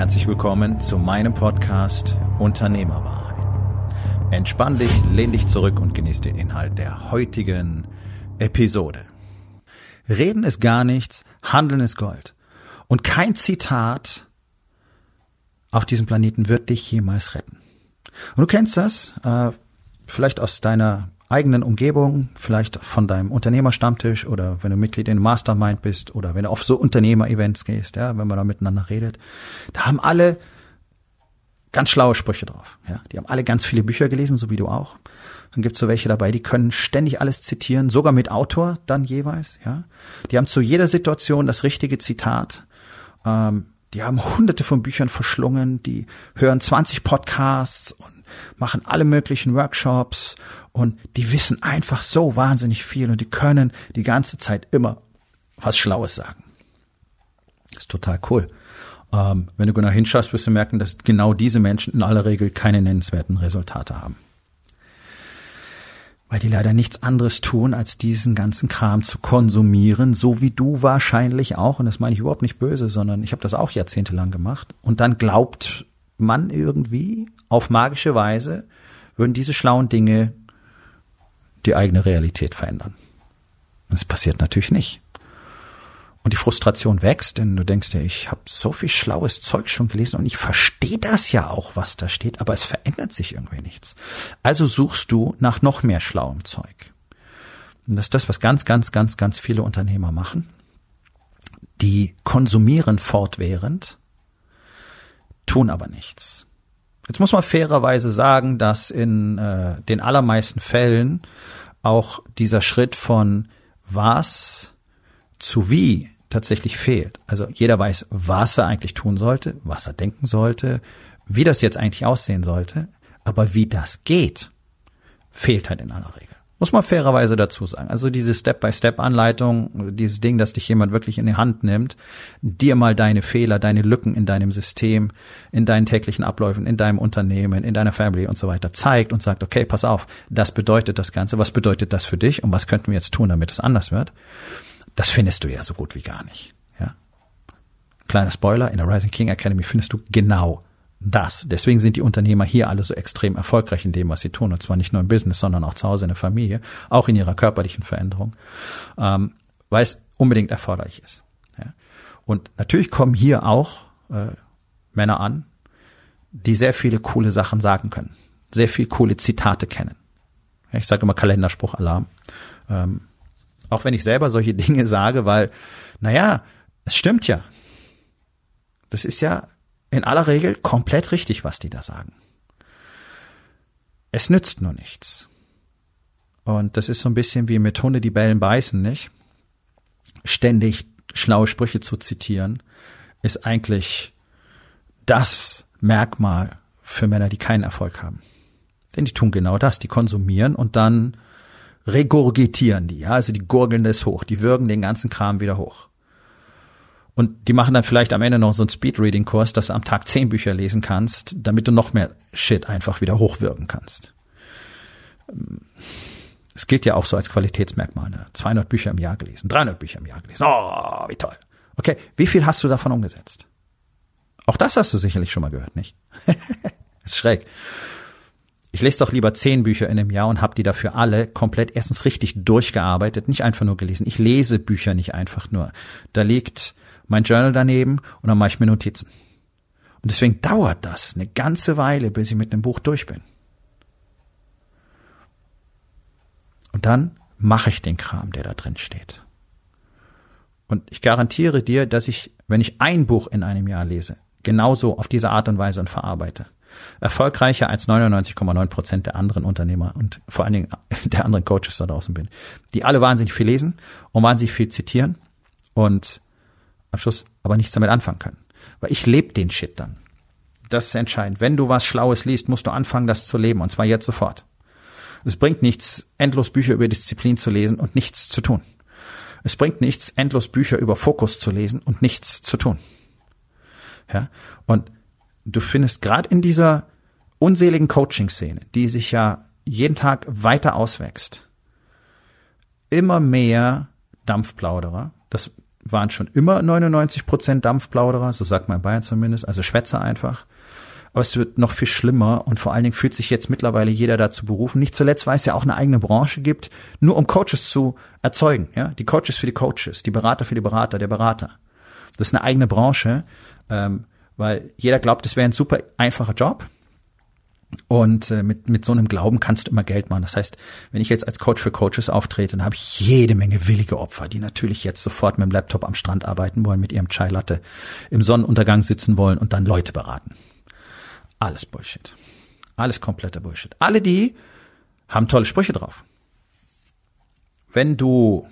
Herzlich willkommen zu meinem Podcast Unternehmerwahrheit. Entspann dich, lehn dich zurück und genieß den Inhalt der heutigen Episode. Reden ist gar nichts, Handeln ist Gold. Und kein Zitat auf diesem Planeten wird dich jemals retten. Und du kennst das, äh, vielleicht aus deiner eigenen Umgebung, vielleicht von deinem Unternehmerstammtisch oder wenn du Mitglied in Mastermind bist oder wenn du auf so Unternehmer-Events gehst, ja, wenn man da miteinander redet, da haben alle ganz schlaue Sprüche drauf. Ja, die haben alle ganz viele Bücher gelesen, so wie du auch. Dann gibt's so welche dabei, die können ständig alles zitieren, sogar mit Autor dann jeweils. Ja, die haben zu jeder Situation das richtige Zitat. Ähm, die haben hunderte von Büchern verschlungen, die hören 20 Podcasts und machen alle möglichen Workshops und die wissen einfach so wahnsinnig viel und die können die ganze Zeit immer was Schlaues sagen. Ist total cool. Ähm, wenn du genau hinschaust, wirst du merken, dass genau diese Menschen in aller Regel keine nennenswerten Resultate haben. Weil die leider nichts anderes tun, als diesen ganzen Kram zu konsumieren, so wie du wahrscheinlich auch. Und das meine ich überhaupt nicht böse, sondern ich habe das auch jahrzehntelang gemacht. Und dann glaubt man irgendwie auf magische Weise, würden diese schlauen Dinge die eigene Realität verändern. Das passiert natürlich nicht. Und die Frustration wächst, denn du denkst dir, ich habe so viel schlaues Zeug schon gelesen und ich verstehe das ja auch, was da steht, aber es verändert sich irgendwie nichts. Also suchst du nach noch mehr schlauem Zeug. Und das ist das, was ganz, ganz, ganz, ganz viele Unternehmer machen. Die konsumieren fortwährend, tun aber nichts. Jetzt muss man fairerweise sagen, dass in äh, den allermeisten Fällen auch dieser Schritt von was zu wie tatsächlich fehlt. Also jeder weiß, was er eigentlich tun sollte, was er denken sollte, wie das jetzt eigentlich aussehen sollte, aber wie das geht, fehlt halt in aller Regel. Muss man fairerweise dazu sagen. Also diese Step-by-Step-Anleitung, dieses Ding, dass dich jemand wirklich in die Hand nimmt, dir mal deine Fehler, deine Lücken in deinem System, in deinen täglichen Abläufen, in deinem Unternehmen, in deiner Family und so weiter zeigt und sagt, okay, pass auf, das bedeutet das Ganze, was bedeutet das für dich und was könnten wir jetzt tun, damit es anders wird? Das findest du ja so gut wie gar nicht. Ja? Kleiner Spoiler, in der Rising King Academy findest du genau das. Deswegen sind die Unternehmer hier alle so extrem erfolgreich in dem, was sie tun. Und zwar nicht nur im Business, sondern auch zu Hause in der Familie, auch in ihrer körperlichen Veränderung, ähm, weil es unbedingt erforderlich ist. Ja. Und natürlich kommen hier auch äh, Männer an, die sehr viele coole Sachen sagen können, sehr viel coole Zitate kennen. Ich sage immer Kalenderspruch Alarm. Ähm, auch wenn ich selber solche Dinge sage, weil, naja, es stimmt ja. Das ist ja in aller Regel komplett richtig, was die da sagen. Es nützt nur nichts. Und das ist so ein bisschen wie mit Hunde, die bellen beißen, nicht? Ständig schlaue Sprüche zu zitieren, ist eigentlich das Merkmal für Männer, die keinen Erfolg haben. Denn die tun genau das, die konsumieren und dann regurgitieren die, ja, also die gurgeln das hoch, die würgen den ganzen Kram wieder hoch. Und die machen dann vielleicht am Ende noch so einen Speedreading-Kurs, dass du am Tag zehn Bücher lesen kannst, damit du noch mehr Shit einfach wieder hochwirken kannst. Es gilt ja auch so als Qualitätsmerkmal. Ne? 200 Bücher im Jahr gelesen, 300 Bücher im Jahr gelesen. Oh, wie toll. Okay, wie viel hast du davon umgesetzt? Auch das hast du sicherlich schon mal gehört, nicht? ist schräg. Ich lese doch lieber zehn Bücher in einem Jahr und habe die dafür alle komplett erstens richtig durchgearbeitet, nicht einfach nur gelesen. Ich lese Bücher nicht einfach nur. Da liegt mein Journal daneben und dann mache ich mir Notizen. Und deswegen dauert das eine ganze Weile, bis ich mit dem Buch durch bin. Und dann mache ich den Kram, der da drin steht. Und ich garantiere dir, dass ich, wenn ich ein Buch in einem Jahr lese, genauso auf diese Art und Weise und verarbeite, erfolgreicher als 99,9 Prozent der anderen Unternehmer und vor allen Dingen der anderen Coaches da draußen bin, die alle wahnsinnig viel lesen und wahnsinnig viel zitieren und am Schluss aber nichts damit anfangen können. Weil ich lebe den Shit dann. Das ist entscheidend. Wenn du was Schlaues liest, musst du anfangen, das zu leben, und zwar jetzt sofort. Es bringt nichts, endlos Bücher über Disziplin zu lesen und nichts zu tun. Es bringt nichts, endlos Bücher über Fokus zu lesen und nichts zu tun. Ja? Und du findest gerade in dieser unseligen Coaching-Szene, die sich ja jeden Tag weiter auswächst, immer mehr Dampfplauderer. Das waren schon immer 99 Prozent Dampfplauderer, so sagt man in Bayern zumindest, also Schwätzer einfach. Aber es wird noch viel schlimmer und vor allen Dingen fühlt sich jetzt mittlerweile jeder dazu berufen. Nicht zuletzt, weil es ja auch eine eigene Branche gibt, nur um Coaches zu erzeugen. Ja, die Coaches für die Coaches, die Berater für die Berater, der Berater. Das ist eine eigene Branche, ähm, weil jeder glaubt, es wäre ein super einfacher Job. Und äh, mit, mit so einem Glauben kannst du immer Geld machen. Das heißt, wenn ich jetzt als Coach für Coaches auftrete, dann habe ich jede Menge willige Opfer, die natürlich jetzt sofort mit dem Laptop am Strand arbeiten wollen, mit ihrem Chai Latte im Sonnenuntergang sitzen wollen und dann Leute beraten. Alles Bullshit. Alles kompletter Bullshit. Alle die haben tolle Sprüche drauf. Wenn du,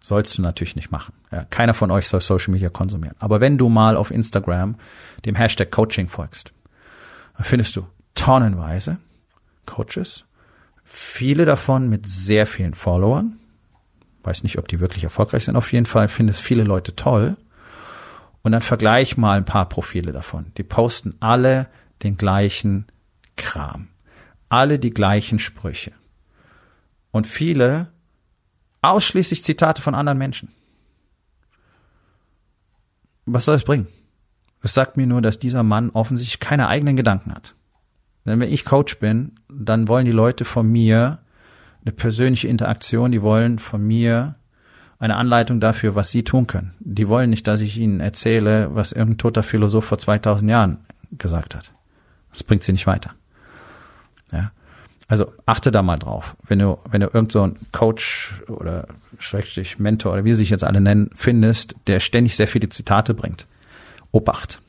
sollst du natürlich nicht machen. Ja, keiner von euch soll Social Media konsumieren. Aber wenn du mal auf Instagram dem Hashtag Coaching folgst, dann findest du tonnenweise Coaches, viele davon mit sehr vielen Followern. Weiß nicht, ob die wirklich erfolgreich sind. Auf jeden Fall findest viele Leute toll. Und dann vergleich mal ein paar Profile davon. Die posten alle den gleichen Kram. Alle die gleichen Sprüche. Und viele ausschließlich Zitate von anderen Menschen. Was soll es bringen? Es sagt mir nur, dass dieser Mann offensichtlich keine eigenen Gedanken hat. Denn wenn ich Coach bin, dann wollen die Leute von mir eine persönliche Interaktion, die wollen von mir eine Anleitung dafür, was sie tun können. Die wollen nicht, dass ich ihnen erzähle, was irgendein toter Philosoph vor 2000 Jahren gesagt hat. Das bringt sie nicht weiter. Ja. Also achte da mal drauf. Wenn du, wenn du irgend so einen Coach oder Schrägstrich Mentor oder wie sie sich jetzt alle nennen, findest, der ständig sehr viele Zitate bringt. Obacht.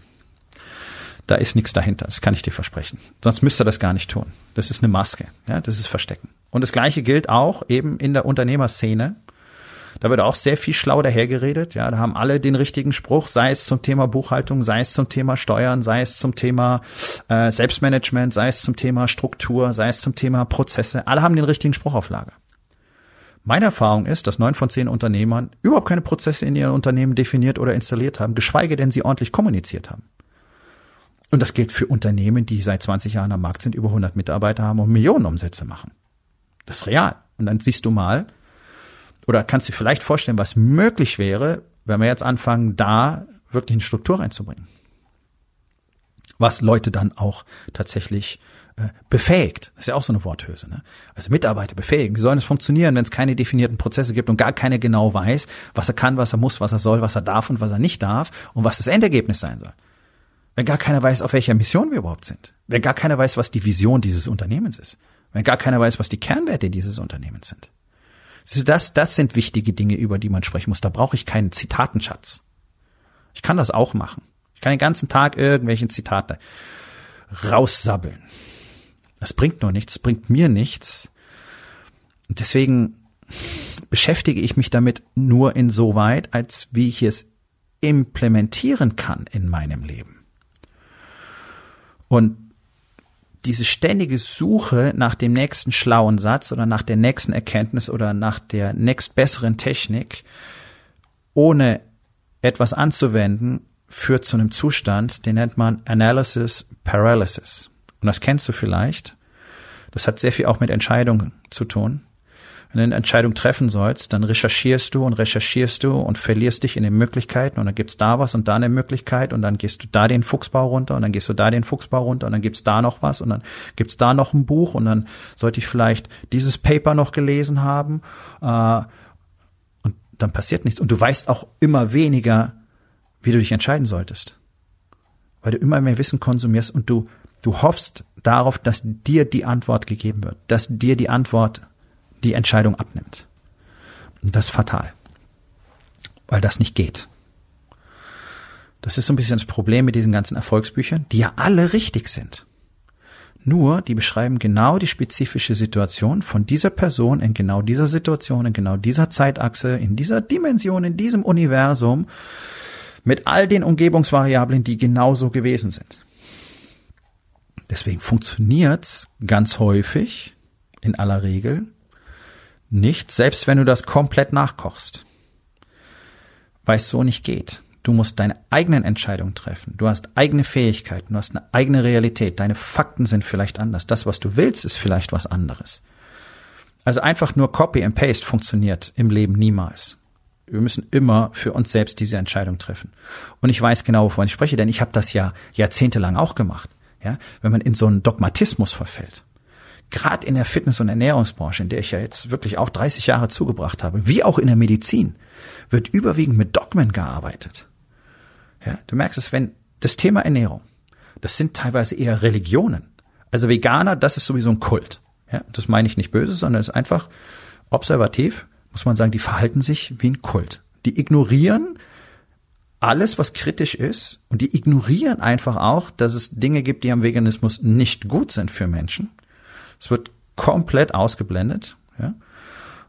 Da ist nichts dahinter. Das kann ich dir versprechen. Sonst müsste er das gar nicht tun. Das ist eine Maske. Ja, das ist Verstecken. Und das Gleiche gilt auch eben in der Unternehmerszene. Da wird auch sehr viel schlau dahergeredet. Ja, da haben alle den richtigen Spruch, sei es zum Thema Buchhaltung, sei es zum Thema Steuern, sei es zum Thema äh, Selbstmanagement, sei es zum Thema Struktur, sei es zum Thema Prozesse. Alle haben den richtigen Spruch auf Lager. Meine Erfahrung ist, dass neun von zehn Unternehmern überhaupt keine Prozesse in ihren Unternehmen definiert oder installiert haben, geschweige denn sie ordentlich kommuniziert haben. Und das gilt für Unternehmen, die seit 20 Jahren am Markt sind, über 100 Mitarbeiter haben und Millionenumsätze machen. Das ist real. Und dann siehst du mal, oder kannst du dir vielleicht vorstellen, was möglich wäre, wenn wir jetzt anfangen, da wirklich eine Struktur reinzubringen. Was Leute dann auch tatsächlich äh, befähigt. Das ist ja auch so eine Worthülse. Ne? Also Mitarbeiter befähigen. Wie sollen es funktionieren, wenn es keine definierten Prozesse gibt und gar keiner genau weiß, was er kann, was er muss, was er soll, was er darf und was er nicht darf und was das Endergebnis sein soll. Wenn gar keiner weiß, auf welcher Mission wir überhaupt sind. Wenn gar keiner weiß, was die Vision dieses Unternehmens ist. Wenn gar keiner weiß, was die Kernwerte dieses Unternehmens sind. Das, das sind wichtige Dinge, über die man sprechen muss. Da brauche ich keinen Zitatenschatz. Ich kann das auch machen. Ich kann den ganzen Tag irgendwelche Zitate raussabbeln. Das bringt nur nichts, bringt mir nichts. Und deswegen beschäftige ich mich damit nur insoweit, als wie ich es implementieren kann in meinem Leben. Und diese ständige Suche nach dem nächsten schlauen Satz oder nach der nächsten Erkenntnis oder nach der nächstbesseren Technik, ohne etwas anzuwenden, führt zu einem Zustand, den nennt man Analysis Paralysis. Und das kennst du vielleicht. Das hat sehr viel auch mit Entscheidungen zu tun. Eine Entscheidung treffen sollst, dann recherchierst du und recherchierst du und verlierst dich in den Möglichkeiten und dann gibt's da was und da eine Möglichkeit und dann gehst du da den Fuchsbau runter und dann gehst du da den Fuchsbau runter und dann gibt's da noch was und dann gibt's da noch ein Buch und dann sollte ich vielleicht dieses Paper noch gelesen haben äh, und dann passiert nichts. Und du weißt auch immer weniger, wie du dich entscheiden solltest, weil du immer mehr Wissen konsumierst und du du hoffst darauf, dass dir die Antwort gegeben wird, dass dir die Antwort die Entscheidung abnimmt. Und das ist fatal, weil das nicht geht. Das ist so ein bisschen das Problem mit diesen ganzen Erfolgsbüchern, die ja alle richtig sind. Nur, die beschreiben genau die spezifische Situation von dieser Person in genau dieser Situation, in genau dieser Zeitachse, in dieser Dimension, in diesem Universum, mit all den Umgebungsvariablen, die genauso gewesen sind. Deswegen funktioniert's ganz häufig, in aller Regel, nicht, selbst wenn du das komplett nachkochst. Weil es so nicht geht. Du musst deine eigenen Entscheidungen treffen. Du hast eigene Fähigkeiten, du hast eine eigene Realität. Deine Fakten sind vielleicht anders. Das, was du willst, ist vielleicht was anderes. Also einfach nur Copy and Paste funktioniert im Leben niemals. Wir müssen immer für uns selbst diese Entscheidung treffen. Und ich weiß genau, wovon ich spreche, denn ich habe das ja jahrzehntelang auch gemacht. Ja, wenn man in so einen Dogmatismus verfällt. Gerade in der Fitness- und Ernährungsbranche, in der ich ja jetzt wirklich auch 30 Jahre zugebracht habe, wie auch in der Medizin, wird überwiegend mit Dogmen gearbeitet. Ja, du merkst es, wenn das Thema Ernährung, das sind teilweise eher Religionen. Also Veganer, das ist sowieso ein Kult. Ja, das meine ich nicht böse, sondern es ist einfach observativ, muss man sagen, die verhalten sich wie ein Kult. Die ignorieren alles, was kritisch ist, und die ignorieren einfach auch, dass es Dinge gibt, die am Veganismus nicht gut sind für Menschen. Es wird komplett ausgeblendet. Ja?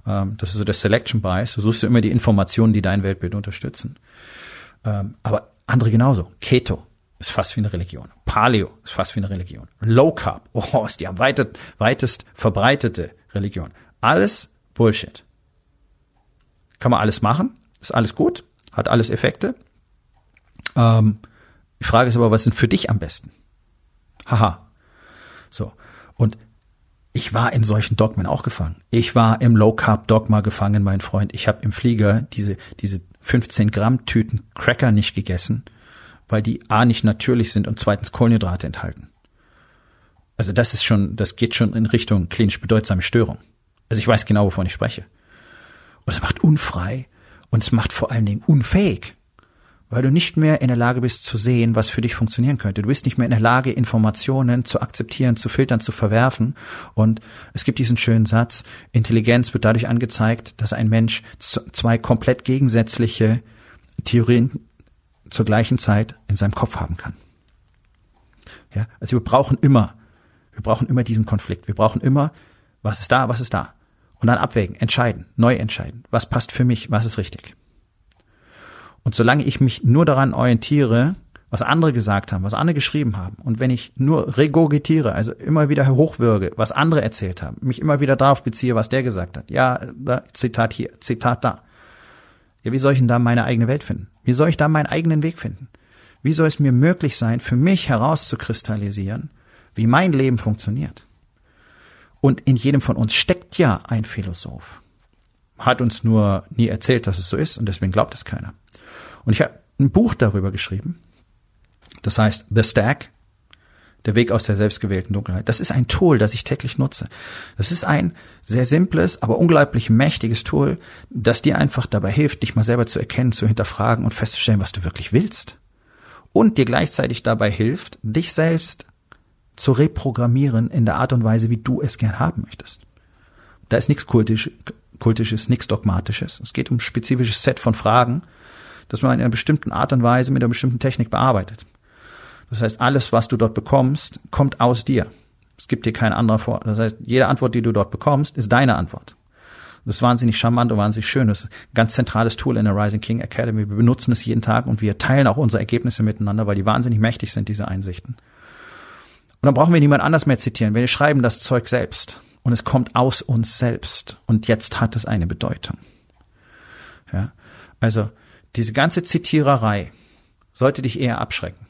Ähm, das ist so der Selection Bias. Du suchst ja immer die Informationen, die dein Weltbild unterstützen. Ähm, aber andere genauso. Keto ist fast wie eine Religion. Paleo ist fast wie eine Religion. Low Carb, oh, ist die am weitet, weitest verbreitete Religion. Alles Bullshit. Kann man alles machen, ist alles gut, hat alles Effekte. Ähm, die Frage ist aber, was sind für dich am besten? Haha. So. Und ich war in solchen Dogmen auch gefangen. Ich war im Low Carb Dogma gefangen, mein Freund. Ich habe im Flieger diese diese 15 Gramm Tüten Cracker nicht gegessen, weil die a nicht natürlich sind und zweitens Kohlenhydrate enthalten. Also das ist schon, das geht schon in Richtung klinisch bedeutsame Störung. Also ich weiß genau, wovon ich spreche. Und es macht unfrei und es macht vor allen Dingen unfähig weil du nicht mehr in der Lage bist zu sehen, was für dich funktionieren könnte. Du bist nicht mehr in der Lage, Informationen zu akzeptieren, zu filtern, zu verwerfen. Und es gibt diesen schönen Satz, Intelligenz wird dadurch angezeigt, dass ein Mensch zwei komplett gegensätzliche Theorien zur gleichen Zeit in seinem Kopf haben kann. Ja, also wir brauchen immer, wir brauchen immer diesen Konflikt. Wir brauchen immer, was ist da, was ist da. Und dann abwägen, entscheiden, neu entscheiden. Was passt für mich, was ist richtig. Und solange ich mich nur daran orientiere, was andere gesagt haben, was andere geschrieben haben, und wenn ich nur regurgitiere, also immer wieder hochwürge, was andere erzählt haben, mich immer wieder darauf beziehe, was der gesagt hat, ja, da, Zitat hier, Zitat da. Ja, wie soll ich denn da meine eigene Welt finden? Wie soll ich da meinen eigenen Weg finden? Wie soll es mir möglich sein, für mich herauszukristallisieren, wie mein Leben funktioniert? Und in jedem von uns steckt ja ein Philosoph. Hat uns nur nie erzählt, dass es so ist, und deswegen glaubt es keiner. Und ich habe ein Buch darüber geschrieben. Das heißt The Stack, der Weg aus der selbstgewählten Dunkelheit. Das ist ein Tool, das ich täglich nutze. Das ist ein sehr simples, aber unglaublich mächtiges Tool, das dir einfach dabei hilft, dich mal selber zu erkennen, zu hinterfragen und festzustellen, was du wirklich willst. Und dir gleichzeitig dabei hilft, dich selbst zu reprogrammieren in der Art und Weise, wie du es gern haben möchtest. Da ist nichts Kultisch, Kultisches, nichts Dogmatisches. Es geht um ein spezifisches Set von Fragen, das man in einer bestimmten Art und Weise mit einer bestimmten Technik bearbeitet. Das heißt, alles, was du dort bekommst, kommt aus dir. Es gibt dir kein anderer vor. Das heißt, jede Antwort, die du dort bekommst, ist deine Antwort. Das ist wahnsinnig charmant und wahnsinnig schön. Das ist ein ganz zentrales Tool in der Rising King Academy. Wir benutzen es jeden Tag und wir teilen auch unsere Ergebnisse miteinander, weil die wahnsinnig mächtig sind, diese Einsichten. Und dann brauchen wir niemand anders mehr zitieren. Wir schreiben das Zeug selbst. Und es kommt aus uns selbst. Und jetzt hat es eine Bedeutung. Ja. Also, diese ganze Zitiererei sollte dich eher abschrecken.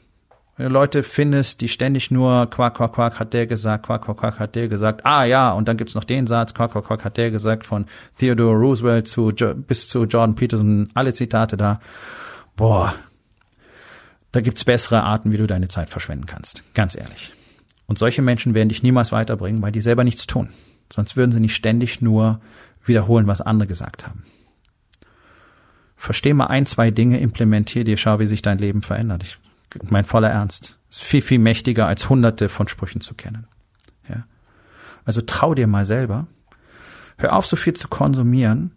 Wenn du Leute findest, die ständig nur Quack, Quack, Quack hat der gesagt, Quack, Quack, Quack hat der gesagt, ah ja, und dann gibt's noch den Satz, Quack, Quack, Quack hat der gesagt, von Theodore Roosevelt zu bis zu Jordan Peterson, alle Zitate da. Boah, da gibt's bessere Arten, wie du deine Zeit verschwenden kannst. Ganz ehrlich. Und solche Menschen werden dich niemals weiterbringen, weil die selber nichts tun. Sonst würden sie nicht ständig nur wiederholen, was andere gesagt haben. Versteh mal ein, zwei Dinge, implementier dir, schau, wie sich dein Leben verändert. Ich, mein voller Ernst. Ist viel, viel mächtiger, als hunderte von Sprüchen zu kennen. Ja. Also trau dir mal selber. Hör auf, so viel zu konsumieren.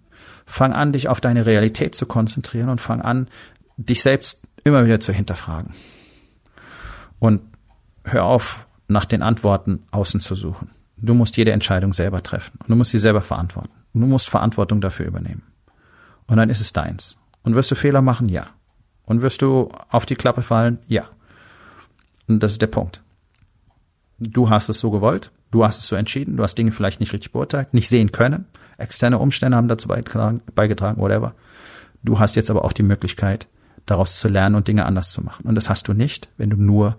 Fang an, dich auf deine Realität zu konzentrieren und fang an, dich selbst immer wieder zu hinterfragen. Und hör auf, nach den Antworten außen zu suchen. Du musst jede Entscheidung selber treffen. Und du musst sie selber verantworten. Und du musst Verantwortung dafür übernehmen. Und dann ist es deins. Und wirst du Fehler machen? Ja. Und wirst du auf die Klappe fallen? Ja. Und das ist der Punkt. Du hast es so gewollt, du hast es so entschieden, du hast Dinge vielleicht nicht richtig beurteilt, nicht sehen können. Externe Umstände haben dazu beigetragen, beigetragen whatever. Du hast jetzt aber auch die Möglichkeit, daraus zu lernen und Dinge anders zu machen. Und das hast du nicht, wenn du nur